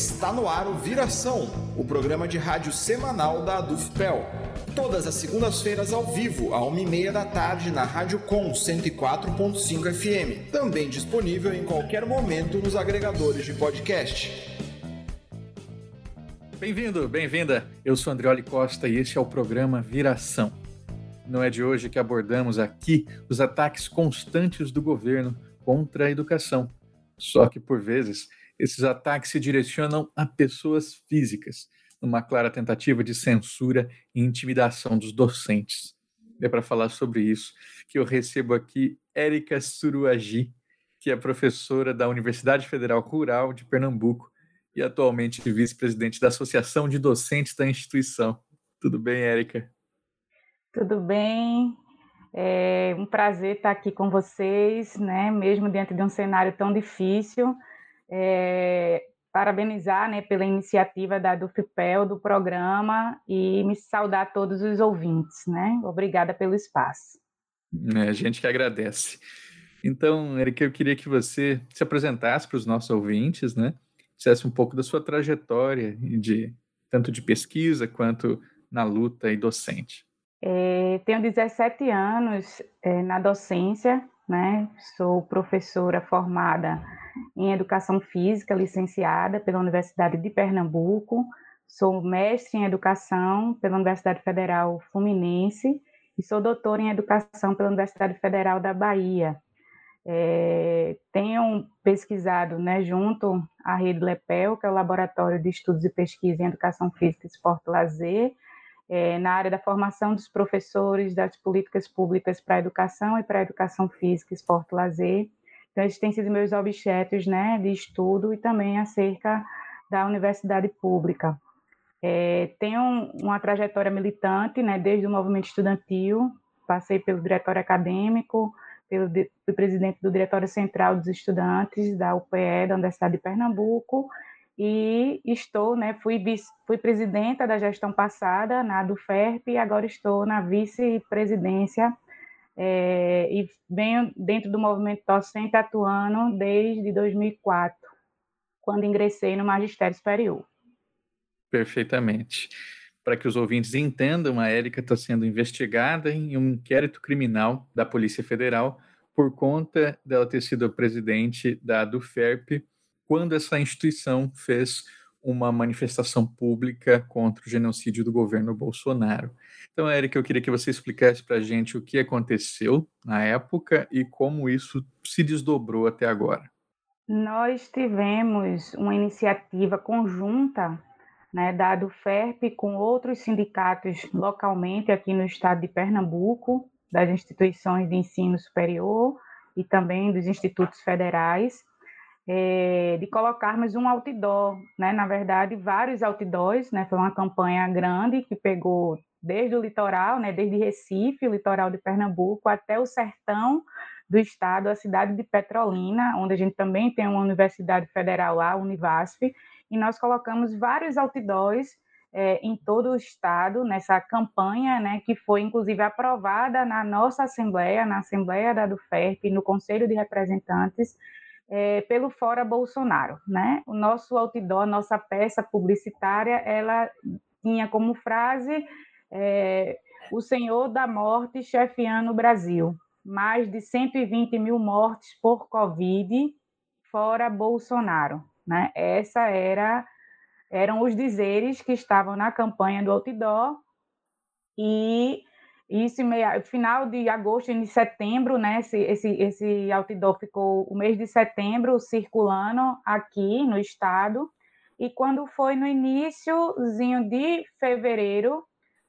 Está no ar o Viração, o programa de rádio semanal da Adufpel. Todas as segundas-feiras ao vivo, à uma e meia da tarde, na Rádio Com 104.5 FM. Também disponível em qualquer momento nos agregadores de podcast. Bem-vindo, bem-vinda. Eu sou Andrioli Costa e este é o programa Viração. Não é de hoje que abordamos aqui os ataques constantes do governo contra a educação. Só que, por vezes, esses ataques se direcionam a pessoas físicas, numa clara tentativa de censura e intimidação dos docentes. É para falar sobre isso que eu recebo aqui Érica Suruagi, que é professora da Universidade Federal Rural de Pernambuco e atualmente vice-presidente da Associação de Docentes da instituição. Tudo bem, Érica? Tudo bem. É um prazer estar aqui com vocês, né? Mesmo diante de um cenário tão difícil. É, parabenizar, né, pela iniciativa da Dufipel do programa e me saudar todos os ouvintes, né? Obrigada pelo espaço. É, a gente que agradece. Então, Erika, eu queria que você se apresentasse para os nossos ouvintes, né? Dissesse um pouco da sua trajetória de tanto de pesquisa quanto na luta e docente. É, tenho 17 anos é, na docência, né? Sou professora formada em Educação Física, licenciada pela Universidade de Pernambuco. Sou mestre em Educação pela Universidade Federal Fluminense e sou doutora em Educação pela Universidade Federal da Bahia. É, tenho pesquisado né, junto à Rede LEPEL, que é o Laboratório de Estudos e Pesquisa em Educação Física, Esporte e Lazer, é, na área da formação dos professores das políticas públicas para a educação e para a educação física, esporte e lazer. Então, esses têm sido meus objetos né, de estudo e também acerca da universidade pública. É, tenho uma trajetória militante, né, desde o movimento estudantil, passei pelo diretório acadêmico, pelo fui presidente do Diretório Central dos Estudantes da UPE, da Universidade de Pernambuco, e estou, né, fui, fui presidenta da gestão passada na do FERP e agora estou na vice-presidência é, e venho dentro do movimento docente atuando desde 2004, quando ingressei no magistério superior. Perfeitamente. Para que os ouvintes entendam, a Érica está sendo investigada em um inquérito criminal da Polícia Federal por conta dela ter sido presidente da do FERP quando essa instituição fez uma manifestação pública contra o genocídio do governo Bolsonaro. Então, Érica, eu queria que você explicasse para a gente o que aconteceu na época e como isso se desdobrou até agora. Nós tivemos uma iniciativa conjunta né, da FERP com outros sindicatos localmente aqui no estado de Pernambuco, das instituições de ensino superior e também dos institutos federais, é, de colocarmos um outdoor, né? Na verdade, vários outdoors, né? Foi uma campanha grande que pegou desde o litoral, né? Desde Recife, o litoral de Pernambuco, até o sertão do estado, a cidade de Petrolina, onde a gente também tem uma universidade federal lá, a Univasf, e nós colocamos vários outdoors é, em todo o estado nessa campanha, né, que foi inclusive aprovada na nossa Assembleia, na Assembleia da DUFERP, no Conselho de Representantes, é, pelo Fora Bolsonaro, né? O nosso outdoor, nossa peça publicitária, ela tinha como frase é, o Senhor da Morte chefiando o Brasil. Mais de 120 mil mortes por Covid, fora Bolsonaro. Né? Essa era eram os dizeres que estavam na campanha do outdoor e isso meia, final de agosto e de setembro, né? Esse, esse, esse outdoor ficou o mês de setembro circulando aqui no estado. E quando foi no iníciozinho de fevereiro,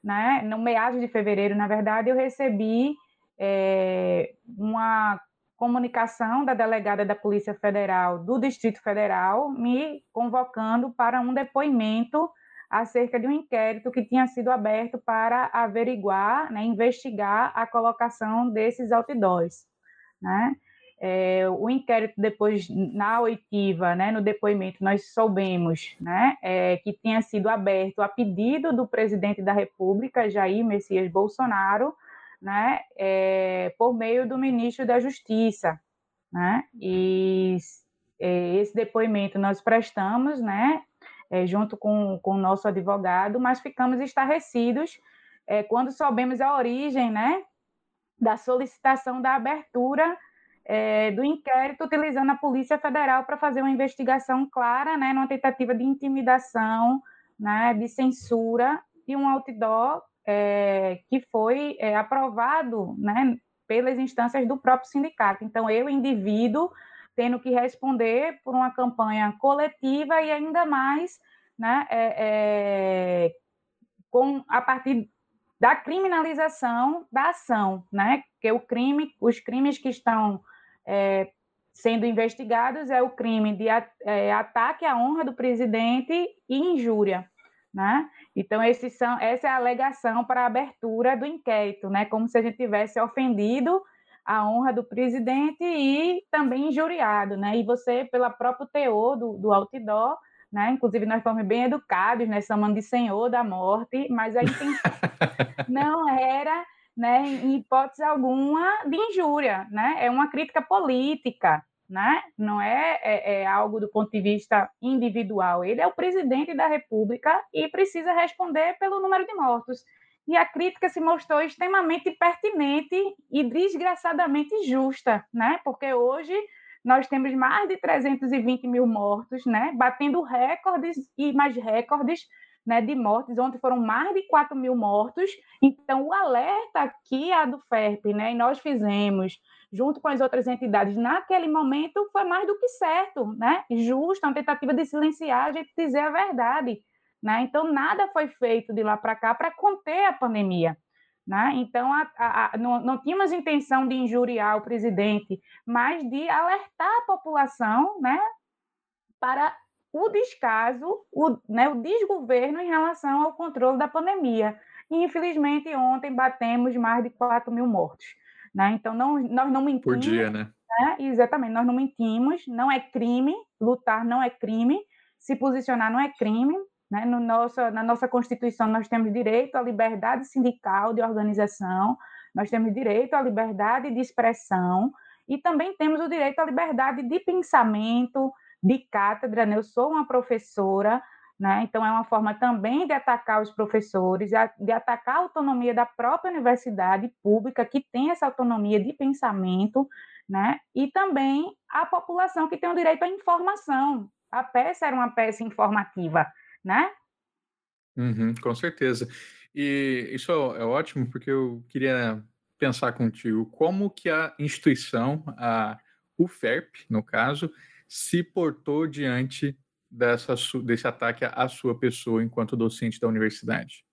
né? No meados de fevereiro, na verdade, eu recebi é, uma comunicação da delegada da Polícia Federal do Distrito Federal me convocando para um depoimento acerca de um inquérito que tinha sido aberto para averiguar, né, investigar a colocação desses outdoors. Né? É, o inquérito depois, na oitiva, né, no depoimento, nós soubemos né, é, que tinha sido aberto a pedido do presidente da República, Jair Messias Bolsonaro, né, é, por meio do ministro da Justiça. Né, e é, esse depoimento nós prestamos, né, é, junto com, com o nosso advogado, mas ficamos estarrecidos é, quando soubemos a origem né, da solicitação da abertura é, do inquérito utilizando a Polícia Federal para fazer uma investigação clara, né, numa tentativa de intimidação, né, de censura de um outdoor é, que foi é, aprovado né, pelas instâncias do próprio sindicato. Então, eu, indivíduo, tendo que responder por uma campanha coletiva e ainda mais né, é, é, com, a partir da criminalização da ação, né? Que o crime, os crimes que estão é, sendo investigados é o crime de é, ataque à honra do presidente e injúria, né? Então esses são, essa é a alegação para a abertura do inquérito, né? Como se a gente tivesse ofendido a honra do presidente e também injuriado, né? E você, pela próprio teor do, do outdoor, né? Inclusive, nós fomos bem educados, né? Chamando de Senhor da Morte, mas a intenção não era, né, em hipótese alguma, de injúria, né? É uma crítica política, né? Não é, é, é, algo do ponto de vista individual. Ele é o presidente da República e precisa responder pelo número de mortos. E a crítica se mostrou extremamente pertinente e desgraçadamente justa, né? Porque hoje nós temos mais de 320 mil mortos, né? Batendo recordes e mais recordes né, de mortes. Ontem foram mais de 4 mil mortos. Então, o alerta aqui a do FERP, né? E nós fizemos, junto com as outras entidades, naquele momento, foi mais do que certo, né? Justo, uma tentativa de silenciar, a gente dizer a verdade. Né? Então, nada foi feito de lá para cá para conter a pandemia. Né? Então, a, a, a, não, não tínhamos intenção de injuriar o presidente, mas de alertar a população né, para o descaso, o, né, o desgoverno em relação ao controle da pandemia. E, infelizmente, ontem batemos mais de 4 mil mortos. Né? Então, não, nós não mentimos. Por dia, né? né? Exatamente, nós não mentimos, não é crime, lutar não é crime, se posicionar não é crime, né? No nosso, na nossa Constituição, nós temos direito à liberdade sindical de organização, nós temos direito à liberdade de expressão e também temos o direito à liberdade de pensamento, de cátedra. Né? Eu sou uma professora, né? então é uma forma também de atacar os professores, de atacar a autonomia da própria universidade pública, que tem essa autonomia de pensamento, né? e também a população que tem o direito à informação. A peça era uma peça informativa né? Uhum, com certeza. E isso é ótimo, porque eu queria pensar contigo como que a instituição, a UFERP, no caso, se portou diante dessa, desse ataque à sua pessoa enquanto docente da universidade.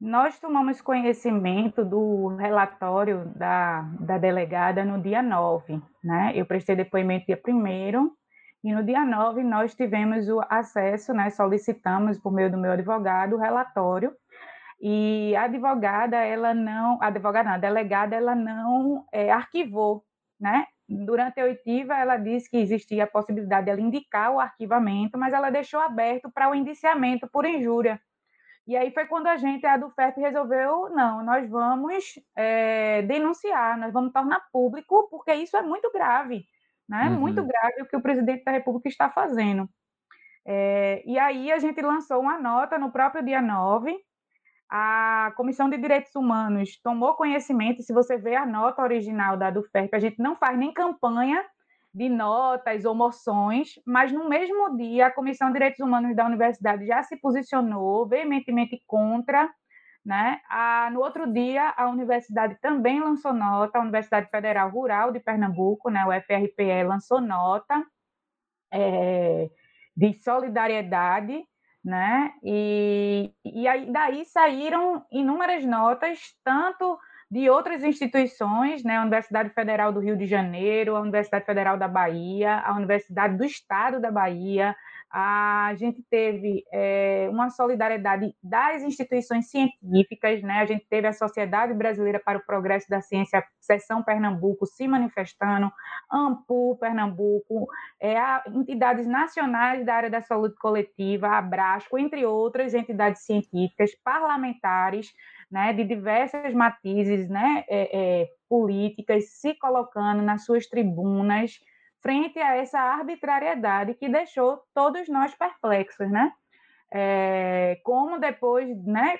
Nós tomamos conhecimento do relatório da, da delegada no dia 9, né? Eu prestei depoimento dia 1 e no dia 9 nós tivemos o acesso, né, solicitamos por meio do meu advogado o relatório. E a advogada, ela não, a advogada não, a delegada, ela não é, arquivou, né? Durante a oitiva, ela disse que existia a possibilidade de ela indicar o arquivamento, mas ela deixou aberto para o indiciamento por injúria. E aí foi quando a gente, a do FEP, resolveu, não, nós vamos é, denunciar, nós vamos tornar público, porque isso é muito grave né? Uhum. Muito grave o que o presidente da República está fazendo. É, e aí a gente lançou uma nota no próprio dia 9. A Comissão de Direitos Humanos tomou conhecimento, se você vê a nota original da do FERP, a gente não faz nem campanha de notas ou moções, mas no mesmo dia a Comissão de Direitos Humanos da Universidade já se posicionou veementemente contra né? A, no outro dia, a universidade também lançou nota, a Universidade Federal Rural de Pernambuco, né, o FRPE, lançou nota é, de solidariedade, né? E, e aí, daí saíram inúmeras notas, tanto de outras instituições, né, a Universidade Federal do Rio de Janeiro, a Universidade Federal da Bahia, a Universidade do Estado da Bahia, a gente teve é, uma solidariedade das instituições científicas, né? A gente teve a Sociedade Brasileira para o Progresso da Ciência, Seção Pernambuco, se manifestando, AMPU Pernambuco, é, entidades nacionais da área da saúde coletiva, a Abrasco, entre outras entidades científicas, parlamentares, né, de diversas matizes, né, é, políticas, se colocando nas suas tribunas frente a essa arbitrariedade que deixou todos nós perplexos, né? É, como depois, né,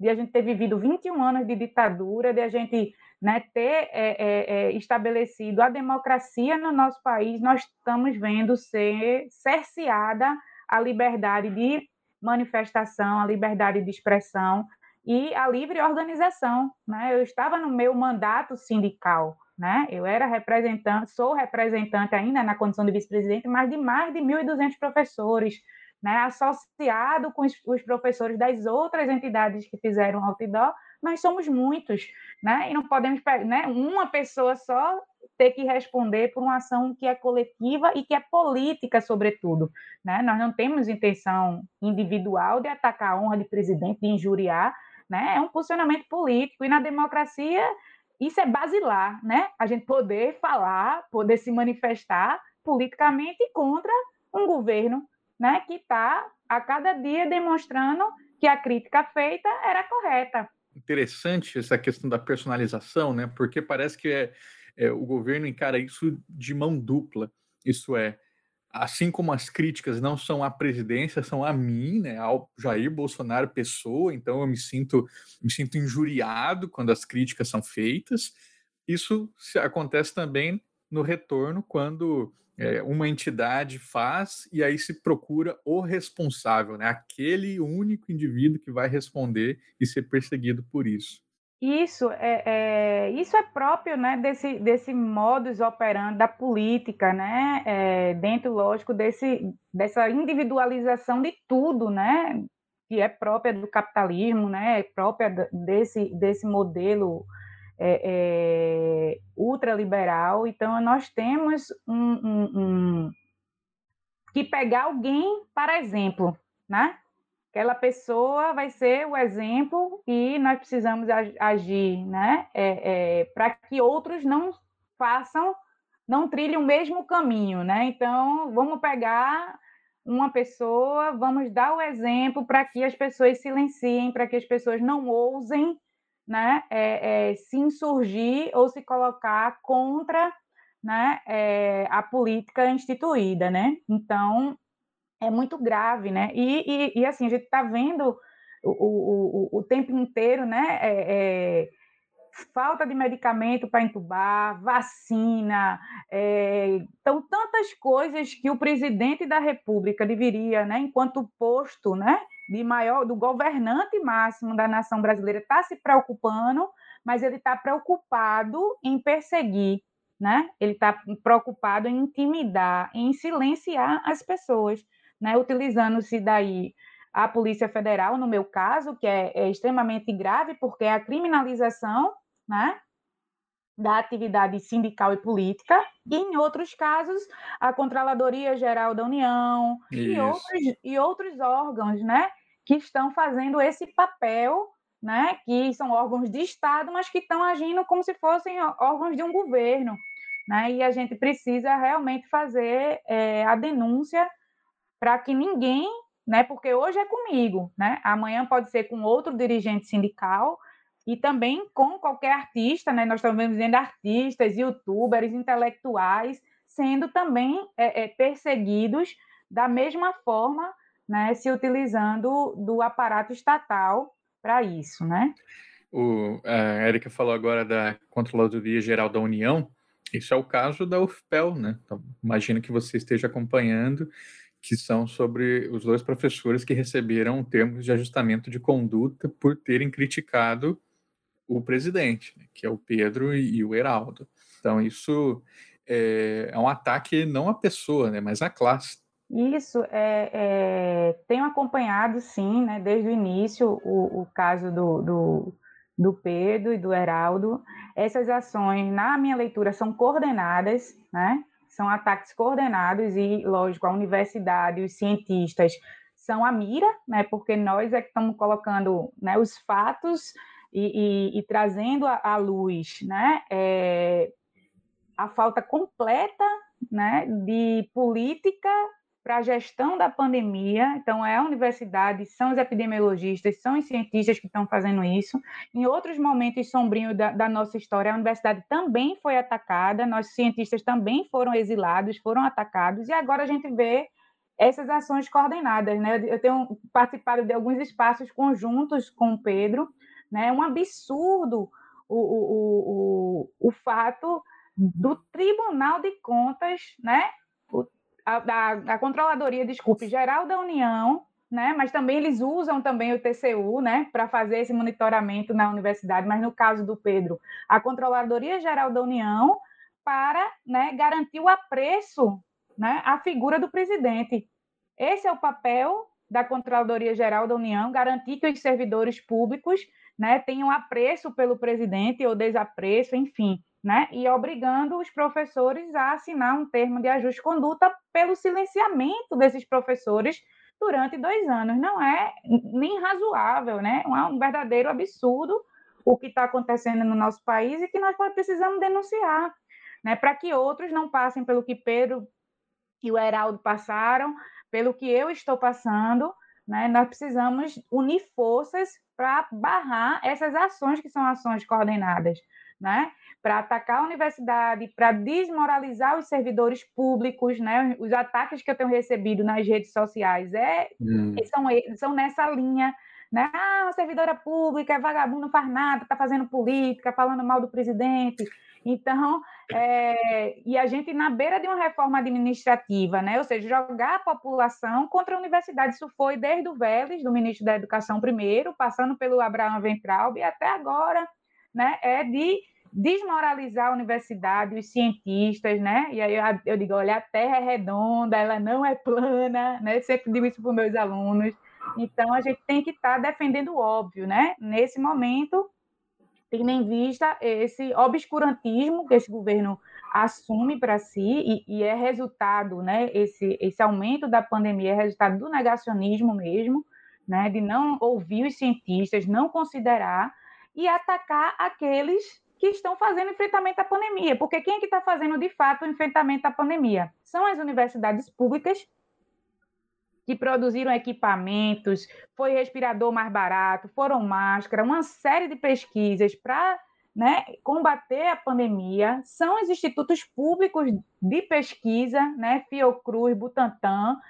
de a gente ter vivido 21 anos de ditadura, de a gente né, ter é, é, é, estabelecido a democracia no nosso país, nós estamos vendo ser cerceada a liberdade de manifestação, a liberdade de expressão e a livre organização. Né? Eu estava no meu mandato sindical, né? Eu era representante, sou representante ainda na condição de vice-presidente, mas de mais de 1.200 professores, né? Associado com os, os, professores das outras entidades que fizeram outdoor, nós somos muitos, né? E não podemos, né? Uma pessoa só ter que responder por uma ação que é coletiva e que é política, sobretudo, né? Nós não temos intenção individual de atacar a honra de presidente, de injuriar, né? É um posicionamento político e na democracia isso é basilar, né? A gente poder falar, poder se manifestar politicamente contra um governo, né, que está a cada dia demonstrando que a crítica feita era correta. Interessante essa questão da personalização, né? Porque parece que é, é o governo encara isso de mão dupla. Isso é, assim como as críticas não são à presidência, são a mim, né, ao Jair Bolsonaro pessoa, então eu me sinto me sinto injuriado quando as críticas são feitas. Isso acontece também no retorno quando é, uma entidade faz e aí se procura o responsável, né, aquele único indivíduo que vai responder e ser perseguido por isso. Isso é, é, isso é próprio né, desse, desse modus operandi da política, né, é, dentro, lógico, desse, dessa individualização de tudo, né, que é própria do capitalismo, né, é própria desse, desse modelo é, é, ultraliberal. Então, nós temos um, um, um, que pegar alguém para exemplo, né? Aquela pessoa vai ser o exemplo e nós precisamos agir, né? É, é, para que outros não façam, não trilhem o mesmo caminho, né? Então, vamos pegar uma pessoa, vamos dar o exemplo para que as pessoas silenciem, para que as pessoas não ousem, né? É, é se insurgir ou se colocar contra, né? É, a política instituída, né? Então, é muito grave, né? E, e, e assim, a gente está vendo o, o, o, tempo inteiro, né? É, é, falta de medicamento para entubar, vacina, é, então tantas coisas que o presidente da República deveria, né, enquanto posto, né, de maior do governante máximo da nação brasileira, está se preocupando, mas ele está preocupado em perseguir, né? Ele está preocupado em intimidar, em silenciar as pessoas né, utilizando-se daí a Polícia Federal, no meu caso, que é, é extremamente grave, porque é a criminalização né, da atividade sindical e política, e em outros casos, a Controladoria Geral da União e outros, e outros órgãos né, que estão fazendo esse papel, né, que são órgãos de Estado, mas que estão agindo como se fossem órgãos de um governo. Né, e a gente precisa realmente fazer é, a denúncia para que ninguém, né, porque hoje é comigo, né, amanhã pode ser com outro dirigente sindical e também com qualquer artista, né, nós estamos vendo artistas, youtubers, intelectuais, sendo também é, é, perseguidos da mesma forma, né, se utilizando do aparato estatal para isso, né? O, a Erika falou agora da Controladoria Geral da União, isso é o caso da UFPEL, né? Então, imagino que você esteja acompanhando que são sobre os dois professores que receberam termos de ajustamento de conduta por terem criticado o presidente, né, que é o Pedro e, o Heraldo. Então, isso é, é, um ataque não à pessoa, né, mas à classe. Isso, é, é, tenho acompanhado, sim, né, desde o início, o, o caso do, do, do Pedro e do Heraldo. Essas ações, na minha leitura, são coordenadas, né, são ataques coordenados e, lógico, a universidade, os cientistas são a mira, né, porque nós é que estamos colocando né, os fatos e, e, e trazendo à luz né, é, a falta completa né, de política para a gestão da pandemia. Então, é a universidade, são os epidemiologistas, são os cientistas que estão fazendo isso. Em outros momentos sombrios da, da, nossa história, a universidade também foi atacada, nossos cientistas também foram exilados, foram atacados, e agora a gente vê essas ações coordenadas. Né? Eu tenho participado de alguns espaços conjuntos com o Pedro, né? é um absurdo o, o, o, o, o fato do Tribunal de Contas, né? A, da, Controladoria, desculpe, Geral da União, né? Mas também eles usam também o TCU, né, para fazer esse monitoramento na universidade. Mas no caso do Pedro, a Controladoria Geral da União para, né, garantir o apreço, né, à figura do presidente. Esse é o papel da Controladoria Geral da União, garantir que os servidores públicos, né, tenham apreço pelo presidente ou desapreço, enfim né? E obrigando os professores a assinar um termo de ajuste de conduta pelo silenciamento desses professores durante dois anos. Não é nem razoável, né? É um verdadeiro absurdo o que está acontecendo no nosso país e que nós precisamos denunciar, né? Para que outros não passem pelo que Pedro e o Heraldo passaram, pelo que eu estou passando, né? Nós precisamos unir forças para barrar essas ações que são ações coordenadas, né? Para atacar a universidade, para desmoralizar os servidores públicos, né? Os ataques que eu tenho recebido nas redes sociais é, hum. são, são nessa linha, né? Ah, a servidora pública é vagabundo, não faz nada, está fazendo política, falando mal do presidente. Então, é, e a gente na beira de uma reforma administrativa, né? Ou seja, jogar a população contra a universidade. Isso foi desde o Vélez, do ministro da Educação primeiro, passando pelo Abraão Ventralbe, e até agora, né? É de desmoralizar a universidade, os cientistas, né? E aí eu, eu digo, olha, a Terra é redonda, ela não é plana, né? Sempre digo isso para os meus alunos. Então, a gente tem que estar tá defendendo o óbvio, né? Nesse momento, tendo em vista esse obscurantismo que esse governo assume para si e, e, é resultado, né? Esse, esse aumento da pandemia é resultado do negacionismo mesmo, né? De não ouvir os cientistas, não considerar e atacar aqueles que estão fazendo enfrentamento à pandemia. Porque quem é que está fazendo, de fato, o enfrentamento à pandemia? São as universidades públicas que produziram equipamentos, foi respirador mais barato, foram máscara, uma série de pesquisas para né, combater a pandemia, são os institutos públicos de pesquisa, né, Fiocruz, Butantan,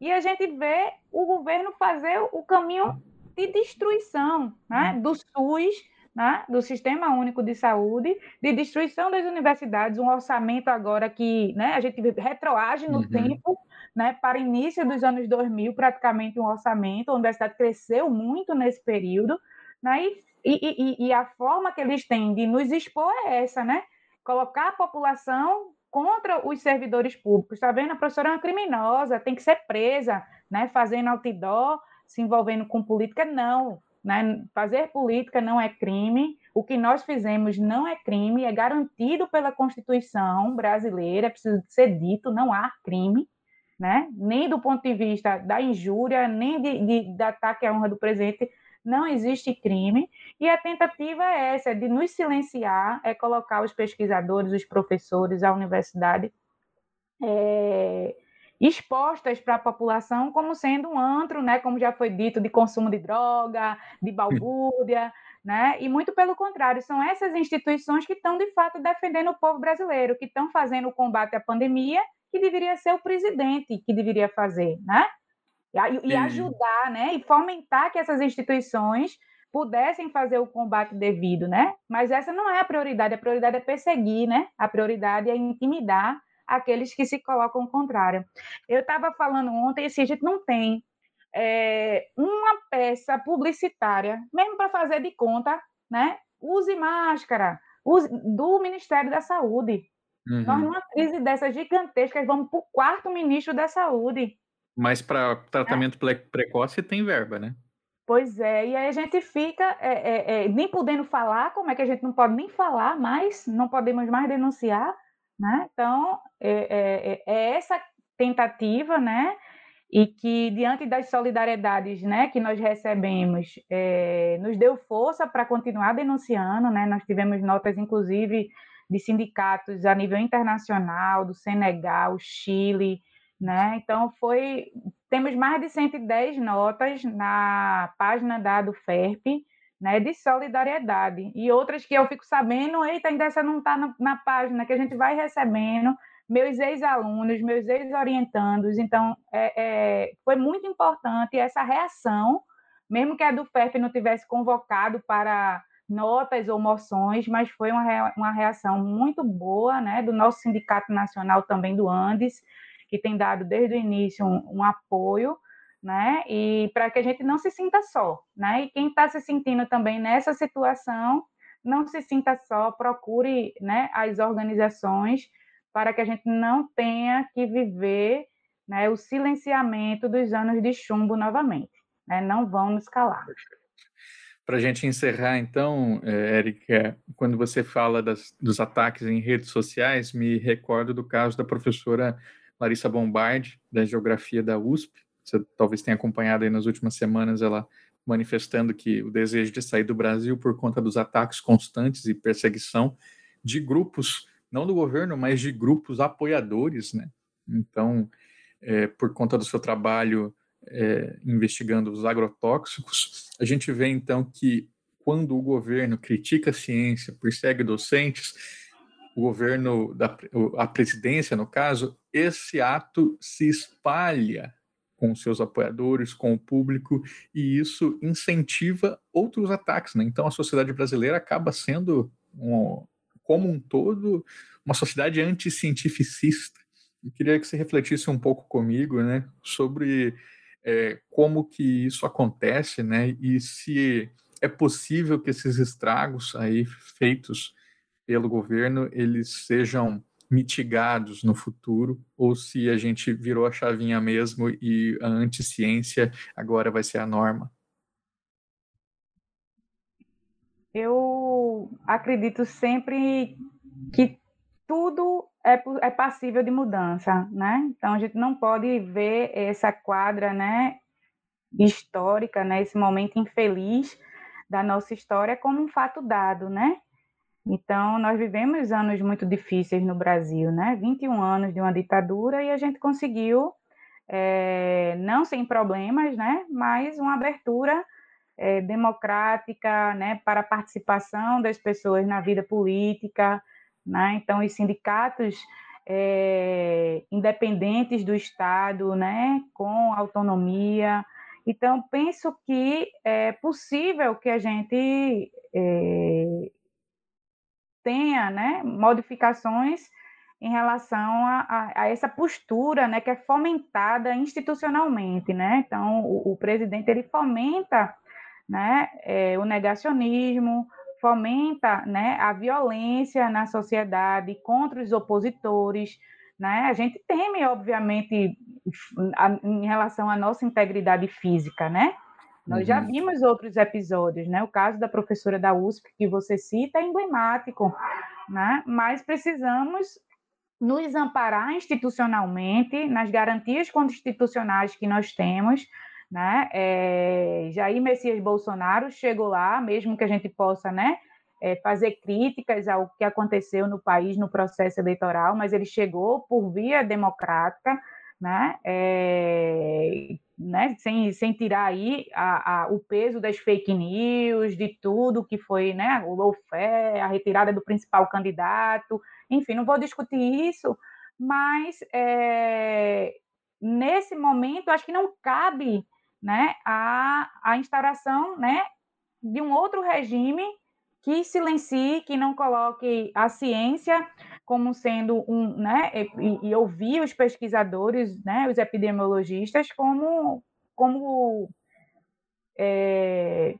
e a gente vê o governo fazer o caminho de destruição né, do SUS, né, do Sistema Único de Saúde, de destruição das universidades, um orçamento agora que né, a gente retroage no uhum. tempo, né, para início dos anos 2000, praticamente um orçamento, a universidade cresceu muito nesse período, né, e, e, e a forma que eles têm de nos expor é essa, né, colocar a população contra os servidores públicos. Está vendo? A professora é uma criminosa, tem que ser presa, né? fazendo outdoor, se envolvendo com política. Não. Né? Fazer política não é crime, o que nós fizemos não é crime, é garantido pela Constituição brasileira, precisa ser dito, não há crime, né? nem do ponto de vista da injúria, nem de, de, de ataque à honra do presidente, não existe crime, e a tentativa é essa, de nos silenciar, é colocar os pesquisadores, os professores, a universidade é, expostas para a população como sendo um antro, né, como já foi dito, de consumo de droga, de balbúrdia, né? E muito pelo contrário, são essas instituições que estão de fato defendendo o povo brasileiro, que estão fazendo o combate à pandemia, que deveria ser o presidente que deveria fazer, né? E, e ajudar, né? E fomentar que essas instituições pudessem fazer o combate devido, né? Mas essa não é a prioridade, a prioridade é perseguir, né? A prioridade é intimidar aqueles que se colocam ao contrário. Eu estava falando ontem, assim, a gente não tem é, uma peça publicitária, mesmo para fazer de conta, né? Use máscara, use, do Ministério da Saúde. Uhum. Nós, numa crise dessas gigantescas, vamos para o quarto ministro da Saúde. Mas para tratamento é. precoce tem verba, né? Pois é, e aí a gente fica é, é, é, nem podendo falar, como é que a gente não pode nem falar mais, não podemos mais denunciar, né? Então, é, é, é, é essa tentativa, né? E que, diante das solidariedades né, que nós recebemos, é, nos deu força para continuar denunciando. Né? Nós tivemos notas, inclusive, de sindicatos a nível internacional, do Senegal, Chile, Né? Então, foi. Temos mais de 110 notas na página da do FERP, né, de solidariedade. E outras que eu fico sabendo, eita, ainda essa não está na, na, página, que a gente vai recebendo, meus ex-alunos, meus ex-orientandos. Então, é, é, foi muito importante essa reação, mesmo que a do FERP não tivesse convocado para notas ou moções, mas foi uma, uma reação muito boa né, do nosso Sindicato Nacional também do Andes, que tem dado desde o início um, um apoio, né? E para que a gente não se sinta só, né? E quem está se sentindo também nessa situação, não se sinta só, procure, né, as organizações para que a gente não tenha que viver, né, o silenciamento dos anos de chumbo novamente, né? Não vão nos calar. Para a gente encerrar, então, eh, Érica, quando você fala das, dos ataques em redes sociais, me recordo do caso da professora Larissa Bombardi, da Geografia da USP. Você talvez tenha acompanhado aí nas últimas semanas ela manifestando que o desejo de sair do Brasil por conta dos ataques constantes e perseguição de grupos, não do governo, mas de grupos apoiadores, né? Então, é, por conta do seu trabalho é, investigando os agrotóxicos, a gente vê então que quando o governo critica a ciência, persegue docentes, o governo, da, a presidência, no caso, esse ato se espalha com seus apoiadores, com o público, e isso incentiva outros ataques. Né? Então, a sociedade brasileira acaba sendo, um, como um todo, uma sociedade anticientificista. Eu queria que você refletisse um pouco comigo né, sobre é, como que isso acontece né, e se é possível que esses estragos aí feitos pelo governo eles sejam mitigados no futuro ou se a gente virou a chavinha mesmo e a anticiência agora vai ser a norma? Eu acredito sempre que tudo é, é passível de mudança, né? Então a gente não pode ver essa quadra, né, histórica, né, esse momento infeliz da nossa história como um fato dado, né? Então, nós vivemos anos muito difíceis no Brasil, né? 21 anos de uma ditadura e a gente conseguiu, é, não sem problemas, né? Mas uma abertura é, democrática, né? Para a participação das pessoas na vida política, né? Então, os sindicatos é, independentes do Estado, né? Com autonomia. Então, penso que é possível que a gente é, tenha né, modificações em relação a, a, a, essa postura né, que é fomentada institucionalmente. Né? Então, o, o presidente ele fomenta né, é, o negacionismo, fomenta né, a violência na sociedade contra os opositores. Né? A gente teme, obviamente, a, em relação à nossa integridade física, né? Nós uhum. já vimos outros episódios, né? O caso da professora da USP que você cita é emblemático, né? Mas precisamos nos amparar institucionalmente nas garantias constitucionais que nós temos, né? É, Jair Messias Bolsonaro chegou lá, mesmo que a gente possa, né? É, fazer críticas ao que aconteceu no país no processo eleitoral, mas ele chegou por via democrática, né? É, né, sem, sem tirar aí a, a, o peso das fake news, de tudo que foi né, o lawfare, a retirada do principal candidato, enfim, não vou discutir isso, mas é, nesse momento acho que não cabe né, a, a instauração né, de um outro regime que silencie, que não coloque a ciência como sendo um, né, e, e ouvir os pesquisadores, né, os epidemiologistas como, como é,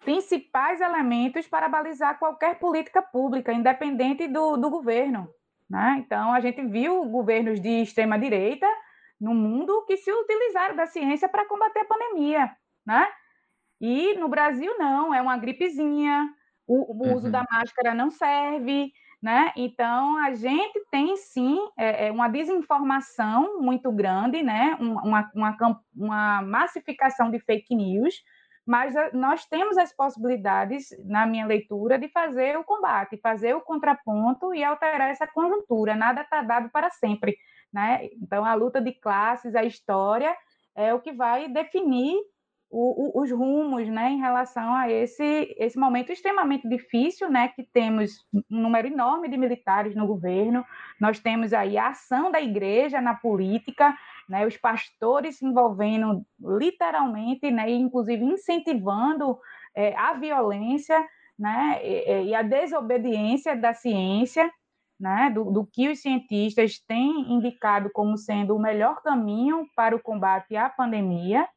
principais elementos para balizar qualquer política pública, independente do, do governo. Né? Então, a gente viu governos de extrema direita no mundo que se utilizaram da ciência para combater a pandemia, né? E no Brasil, não, é uma gripezinha, o, o uso da uhum. máscara não serve, né? Então, a gente tem sim é, é uma desinformação muito grande, né? Uma, uma, uma, massificação de fake news, mas nós temos as possibilidades, na minha leitura, de fazer o combate, fazer o contraponto e alterar essa conjuntura. Nada está dado para sempre. né? Então, a luta de classes, a história, é o que vai definir o, o, os rumos né, em relação a esse, esse momento extremamente difícil, né, que temos um número enorme de militares no governo, nós temos aí a ação da igreja na política, né, os pastores se envolvendo literalmente, né, inclusive incentivando é, a violência né, e, e, a desobediência da ciência, né, do, do que os cientistas têm indicado como sendo o melhor caminho para o combate à pandemia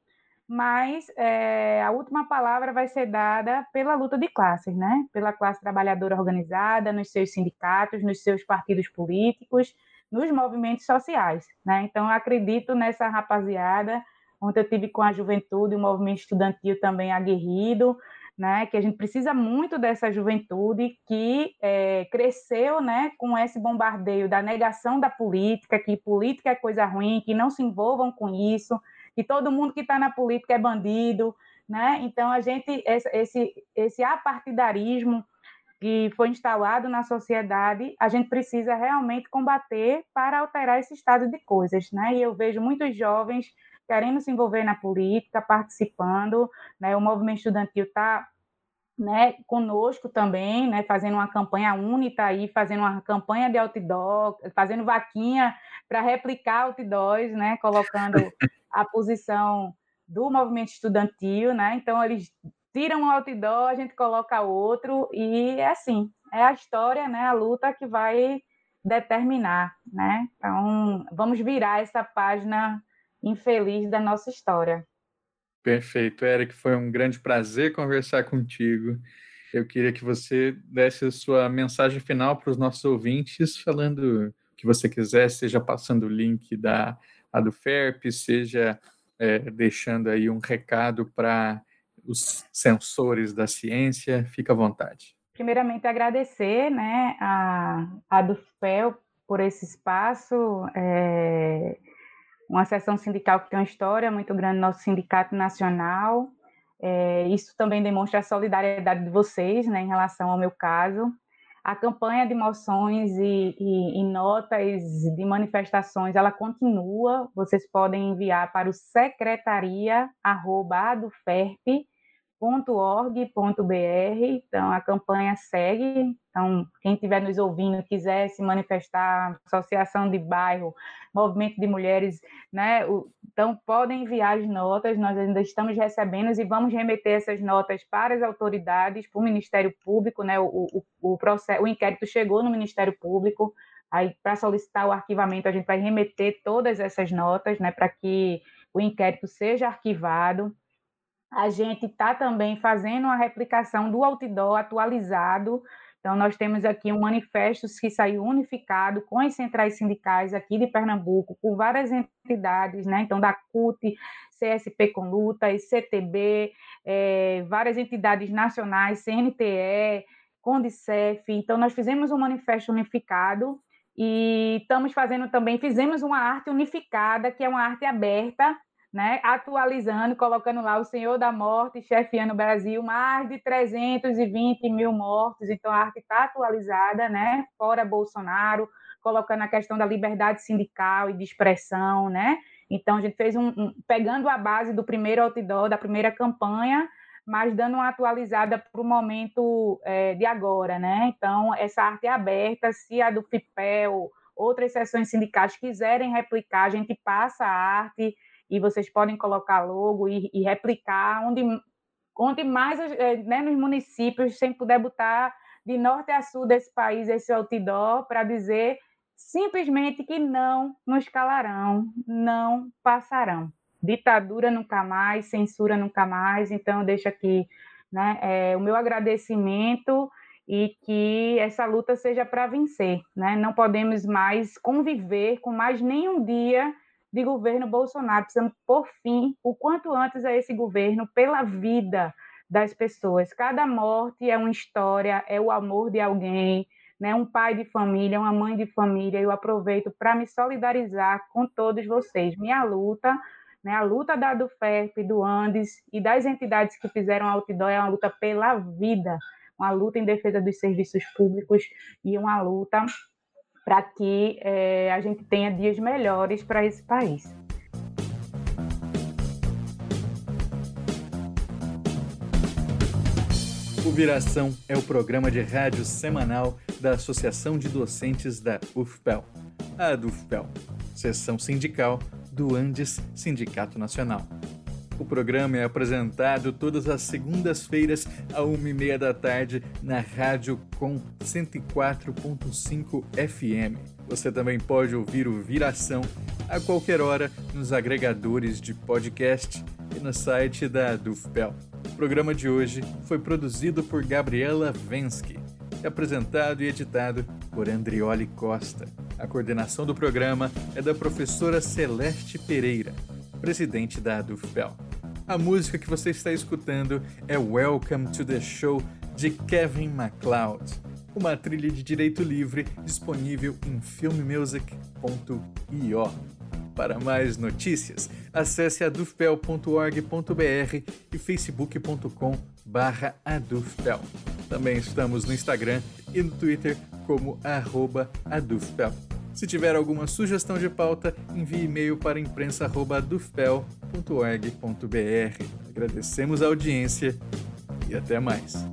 mas é, a última palavra vai ser dada pela luta de classes, né? Pela classe trabalhadora organizada, nos seus sindicatos, nos seus partidos políticos, nos movimentos sociais, né? Então, acredito nessa rapaziada. Ontem eu tive com a juventude, o movimento estudantil também aguerrido, né? Que a gente precisa muito dessa juventude que é, cresceu, né? Com esse bombardeio da negação da política, que política é coisa ruim, que não se envolvam com isso que todo mundo que está na política é bandido, né? Então a gente esse esse apartidarismo que foi instalado na sociedade, a gente precisa realmente combater para alterar esse estado de coisas, né? E eu vejo muitos jovens querendo se envolver na política, participando, né? O movimento estudantil está né, conosco também, né, fazendo uma campanha única aí, fazendo uma campanha de outdoor, fazendo vaquinha para replicar outdoors, né, colocando a posição do movimento estudantil, né? Então eles tiram um outdoor, a gente coloca outro e é assim, é a história, né, a luta que vai determinar, né? Então, vamos virar essa página infeliz da nossa história. Perfeito, Eric, foi um grande prazer conversar contigo. Eu queria que você desse a sua mensagem final para os nossos ouvintes, falando o que você quiser, seja passando o link da a do FERP, seja é, deixando aí um recado para os sensores da ciência, fica à vontade. Primeiramente, agradecer né, a, a do FEL por esse espaço, é, uma seção sindical que tem uma história muito grande no nosso sindicato nacional, é, isso também demonstra a solidariedade de vocês né, em relação ao meu caso. A campanha de moções e, e, e, notas de manifestações, ela continua. Vocês podem enviar para o secretaria@adoferp www.org.br. Então, a campanha segue. Então, quem estiver nos ouvindo, quiser se manifestar, associação de bairro, movimento de mulheres, né? Então, podem enviar as notas, nós ainda estamos recebendo e vamos remeter essas notas para as autoridades, para o Ministério Público, né? O, o, o, processo, o inquérito chegou no Ministério Público, aí para solicitar o arquivamento, a gente vai remeter todas essas notas, né? Para que o inquérito seja arquivado a gente está também fazendo a replicação do outdoor atualizado. Então, nós temos aqui um manifesto que saiu unificado com as centrais sindicais aqui de Pernambuco, com várias entidades, né? Então, da CUT, CSP com Lutas, CTB, é, várias entidades nacionais, CNTE, Condicef. Então, nós fizemos um manifesto unificado e estamos fazendo também, fizemos uma arte unificada, que é uma arte aberta, né, atualizando, colocando lá o Senhor da Morte, chefiando o Brasil, mais de 320 mil mortos, então a arte está atualizada, né, fora Bolsonaro, colocando a questão da liberdade sindical e de expressão, né, então a gente fez um, um pegando a base do primeiro outdoor, da primeira campanha, mas dando uma atualizada para o momento é, de agora, né, então essa arte é aberta, se a do FIPEL, outras sessões sindicais quiserem replicar, a gente passa a arte, e vocês podem colocar logo e, e replicar onde, onde mais eh, né, nos municípios, sem puder botar de norte a sul desse país esse outdoor para dizer simplesmente que não nos calarão, não passarão. Ditadura nunca mais, censura nunca mais. Então, deixa aqui né, é, o meu agradecimento e que essa luta seja para vencer. Né? Não podemos mais conviver com mais nenhum dia de governo Bolsonaro. Precisamos por fim, o quanto antes, a esse governo pela vida das pessoas. Cada morte é uma história, é o amor de alguém, né? um pai de família, uma mãe de família. Eu aproveito para me solidarizar com todos vocês. Minha luta, né? a luta da do FERP, do Andes e das entidades que fizeram outdoor é uma luta pela vida, uma luta em defesa dos serviços públicos e uma luta para que é, a gente tenha dias melhores para esse país. O Viração é o programa de rádio semanal da Associação de Docentes da UFPEL, a DUFPEL, seção sindical do Andes Sindicato Nacional. O programa é apresentado todas as segundas-feiras, à uma e meia da tarde, na Rádio Com 104.5 FM. Você também pode ouvir o Viração a qualquer hora nos agregadores de podcast e no site da Dufpel. O programa de hoje foi produzido por Gabriela Vensky e apresentado e editado por Andrioli Costa. A coordenação do programa é da professora Celeste Pereira, presidente da Dufpel. A música que você está escutando é Welcome to the Show de Kevin MacLeod, uma trilha de direito livre disponível em filmmusic.io. Para mais notícias, acesse adufpel.org.br e facebook.com/adufpel. Também estamos no Instagram e no Twitter como adufpel. Se tiver alguma sugestão de pauta, envie e-mail para imprensa.dufpel.org.br. Agradecemos a audiência e até mais.